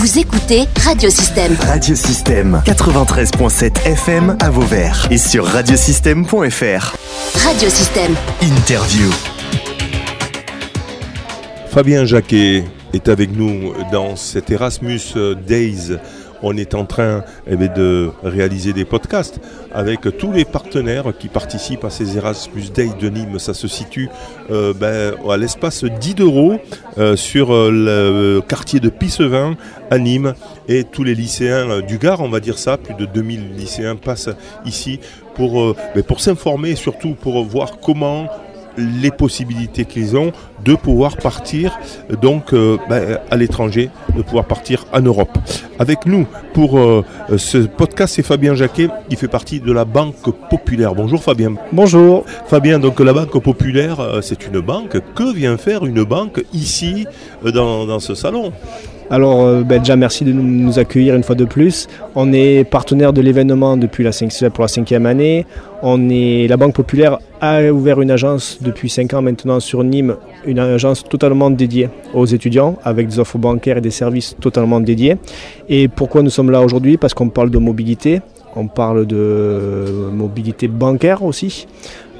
Vous écoutez Radiosystème. Radiosystème 93.7 FM à Vauvert et sur radiosystème.fr. Radiosystème. Interview. Fabien Jacquet est avec nous dans cet Erasmus Days. On est en train eh de réaliser des podcasts avec tous les partenaires qui participent à ces Erasmus Days de Nîmes. Ça se situe euh, ben, à l'espace 10 d'euros euh, sur euh, le quartier de Pissevin à Nîmes. Et tous les lycéens euh, du Gard, on va dire ça, plus de 2000 lycéens passent ici pour, ben, pour s'informer et surtout pour voir comment les possibilités qu'ils ont de pouvoir partir donc euh, ben, à l'étranger, de pouvoir partir en Europe. Avec nous pour euh, ce podcast, c'est Fabien Jacquet, il fait partie de la Banque Populaire. Bonjour Fabien. Bonjour. Fabien, donc la Banque Populaire, euh, c'est une banque. Que vient faire une banque ici dans, dans ce salon? Alors euh, ben, déjà merci de nous, accueillir une fois de plus. On est partenaire de l'événement depuis la pour la cinquième année. On est la Banque Populaire a ouvert une agence depuis cinq ans maintenant sur Nîmes, une agence totalement dédiée aux étudiants avec des offres bancaires et des services totalement dédiés. Et pourquoi nous sommes là aujourd'hui? Parce qu'on parle de mobilité, on parle de mobilité bancaire aussi.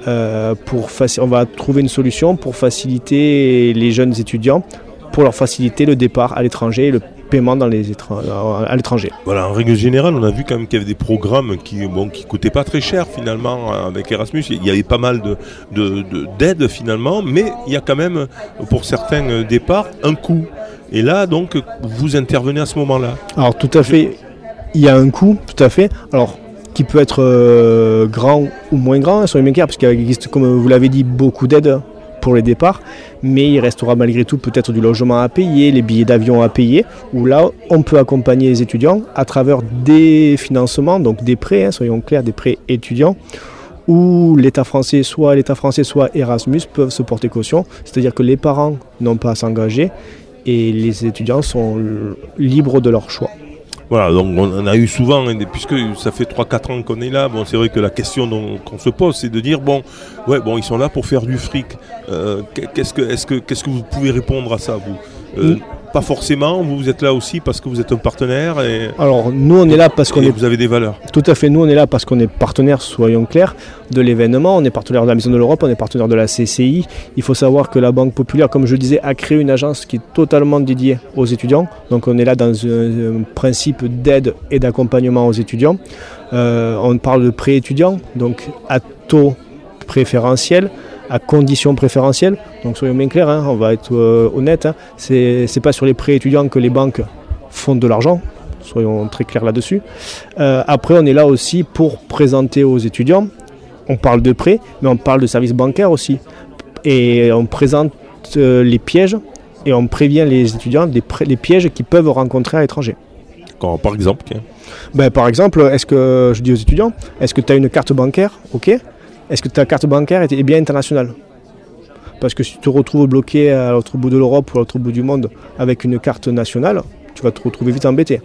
Euh, pour on va trouver une solution pour faciliter les jeunes étudiants pour leur faciliter le départ à l'étranger et le paiement dans les étran- à l'étranger. Voilà, en règle générale, on a vu quand même qu'il y avait des programmes qui bon, qui coûtaient pas très cher finalement euh, avec Erasmus. Il y avait pas mal de, de- de- d'aides finalement, mais il y a quand même pour certains euh, départs un coût. Et là, donc, vous intervenez à ce moment-là. Alors tout à fait, il y a un coût, tout à fait. Alors qui peut être euh, grand ou moins grand, hein, soyons bien clairs, parce qu'il existe, comme vous l'avez dit, beaucoup d'aides pour les départs, mais il restera malgré tout peut-être du logement à payer, les billets d'avion à payer, où là on peut accompagner les étudiants à travers des financements, donc des prêts, hein, soyons clairs, des prêts étudiants, où l'État français, soit l'État français, soit Erasmus peuvent se porter caution, c'est-à-dire que les parents n'ont pas à s'engager et les étudiants sont libres de leur choix. Voilà, donc on a eu souvent, hein, puisque ça fait 3-4 ans qu'on est là, bon, c'est vrai que la question qu'on se pose, c'est de dire, bon, ouais, bon, ils sont là pour faire du fric. Euh, qu'est-ce, que, est-ce que, qu'est-ce que vous pouvez répondre à ça, vous? Euh, Pas forcément, vous, vous êtes là aussi parce que vous êtes un partenaire et, Alors nous on est là parce qu'on est vous avez des valeurs. tout à fait nous on est là parce qu'on est partenaire, soyons clairs, de l'événement, on est partenaire de la Maison de l'Europe, on est partenaire de la CCI. Il faut savoir que la Banque Populaire, comme je le disais, a créé une agence qui est totalement dédiée aux étudiants. Donc on est là dans un, un principe d'aide et d'accompagnement aux étudiants. Euh, on parle de prêt étudiant, donc à taux préférentiel, à conditions préférentielles. Donc soyons bien clairs, hein, on va être euh, honnête, hein, c'est pas sur les prêts étudiants que les banques font de l'argent. Soyons très clairs là-dessus. Euh, après, on est là aussi pour présenter aux étudiants. On parle de prêts, mais on parle de services bancaires aussi. Et on présente euh, les pièges et on prévient les étudiants des les pièges qu'ils peuvent rencontrer à l'étranger. Par exemple. Ben, par exemple, est-ce que je dis aux étudiants, est-ce que tu as une carte bancaire? Ok. Est-ce que ta carte bancaire est bien internationale? Parce que si tu te retrouves bloqué à l'autre bout de l'Europe ou à l'autre bout du monde avec une carte nationale, tu vas te retrouver vite embêté.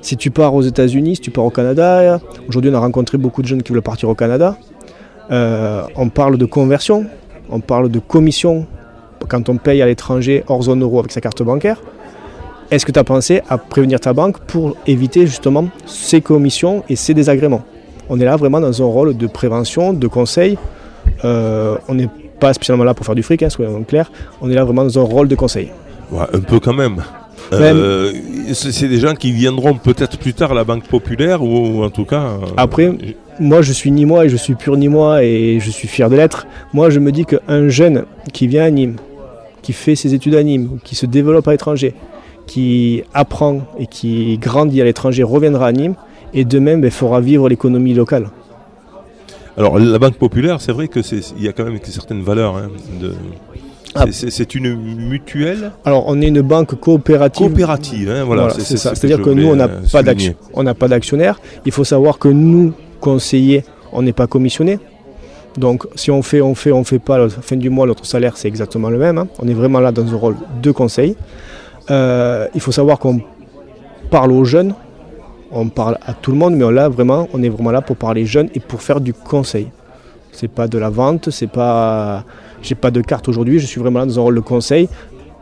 Si tu pars aux États-Unis, si tu pars au Canada, aujourd'hui on a rencontré beaucoup de jeunes qui veulent partir au Canada. Euh, on parle de conversion, on parle de commission quand on paye à l'étranger hors zone euro avec sa carte bancaire. Est-ce que tu as pensé à prévenir ta banque pour éviter justement ces commissions et ces désagréments? On est là vraiment dans un rôle de prévention, de conseil. Euh, on n'est pas spécialement là pour faire du fric, hein, soyons clairs. On est là vraiment dans un rôle de conseil. Ouais, un peu quand même. Euh, c'est, des gens qui viendront peut-être plus tard à la Banque Populaire ou, ou en tout cas. euh, Après, moi je suis ni moi et je suis pur ni moi et je suis fier de l'être. Moi je me dis qu'un jeune qui vient à Nîmes, qui fait ses études à Nîmes, qui se développe à l'étranger, qui apprend et qui grandit à l'étranger reviendra à Nîmes et de même ben, fera vivre l'économie locale. Alors la Banque Populaire, c'est vrai que c'est, il y a quand même certaines valeurs. hein, de- Ah. c'est, une mutuelle Alors on est une banque coopérative. coopérative. hein, voilà, Voilà, c'est, ça. ce C'est-à-dire que nous, on voulais, n'a euh, pas on n'a pas d'actionnaire. Il faut savoir que nous, conseillers, on n'est pas commissionné. Donc, si on fait, on fait, on fait pas, à la fin du mois, notre salaire, c'est exactement le même. hein. On est vraiment là dans un rôle de conseil. Euh, il faut savoir qu'on parle aux jeunes, on parle à tout le monde, mais on, est vraiment là pour parler jeunes et pour faire du conseil. C'est pas de la vente, c'est pas. J'ai pas de carte aujourd'hui, je suis vraiment là dans un rôle de conseil.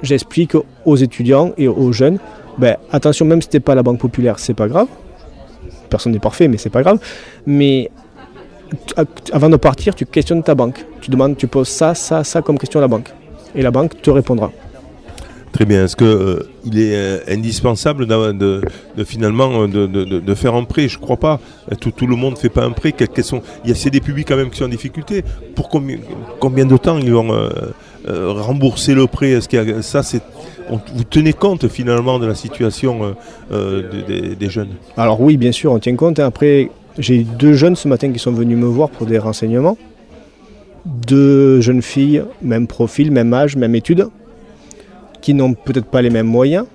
J'explique aux étudiants et aux jeunes ben, attention, même si tu n'es pas la Banque Populaire, c'est pas grave. Personne n'est parfait, mais c'est pas grave. Mais avant de partir, tu questionnes ta banque. Tu demandes, tu poses ça, ça, ça comme question à la banque. Et la banque te répondra. Très bien. Est-ce qu'il euh, est euh, indispensable de, finalement euh, de, faire un prêt? Je ne crois pas. Tout, le monde ne fait pas un prêt. sont, il y a des publics quand même qui sont en difficulté. Pour combien, de temps ils vont rembourser le prêt? Est-ce que ça c'est vous tenez compte finalement de la situation des, jeunes? Alors oui, bien sûr, on tient compte. Après, j'ai deux jeunes ce matin qui sont venus me voir pour des renseignements. Deux jeunes filles, même profil, même âge, même études qui n'ont peut-être pas les mêmes moyens,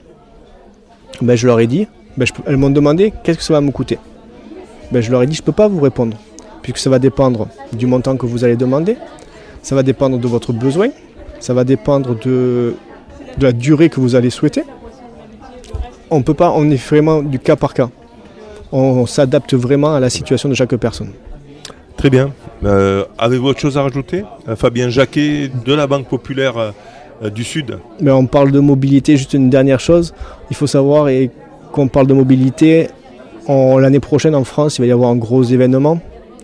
ben, je leur ai dit, ben, elles m'ont demandé qu'est-ce que ça va me coûter? Ben, je leur ai dit, je ne peux pas vous répondre, puisque ça va dépendre du montant que vous allez demander, ça va dépendre de votre besoin, ça va dépendre de, la durée que vous allez souhaiter. On peut pas, on est vraiment du cas par cas. On, s'adapte vraiment à la situation de chaque personne. Très bien. Euh, avez-vous autre chose à rajouter? Euh, Fabien Jacquet de la Banque Populaire euh, du Sud. Mais on parle de mobilité, juste une dernière chose. Il faut savoir et qu'on parle de mobilité, l'année prochaine en France, il va y avoir un gros événement.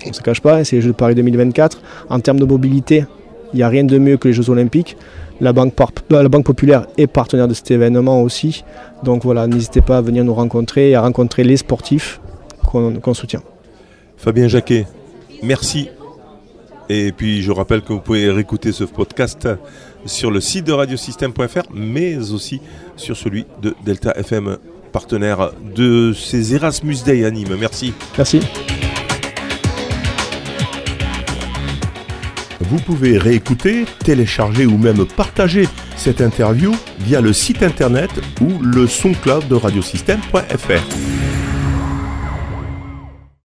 On ne se cache pas, c'est les Jeux de Paris 2024. En termes de mobilité, il n'y a rien de mieux que les Jeux Olympiques. La Banque, la Banque Populaire est partenaire de cet événement aussi. Donc voilà, n'hésitez pas à venir nous rencontrer et à rencontrer les sportifs qu'on soutient. Fabien Jacquet, merci. Et puis je rappelle que vous pouvez réécouter ce podcast sur le site de radiosystème.fr, mais aussi sur celui de Delta FM, partenaire de ces Erasmus Day à Nîmes. Merci. Merci. Vous pouvez réécouter, télécharger ou même partager cette interview via le site internet ou le son cloud de radiosystème.fr.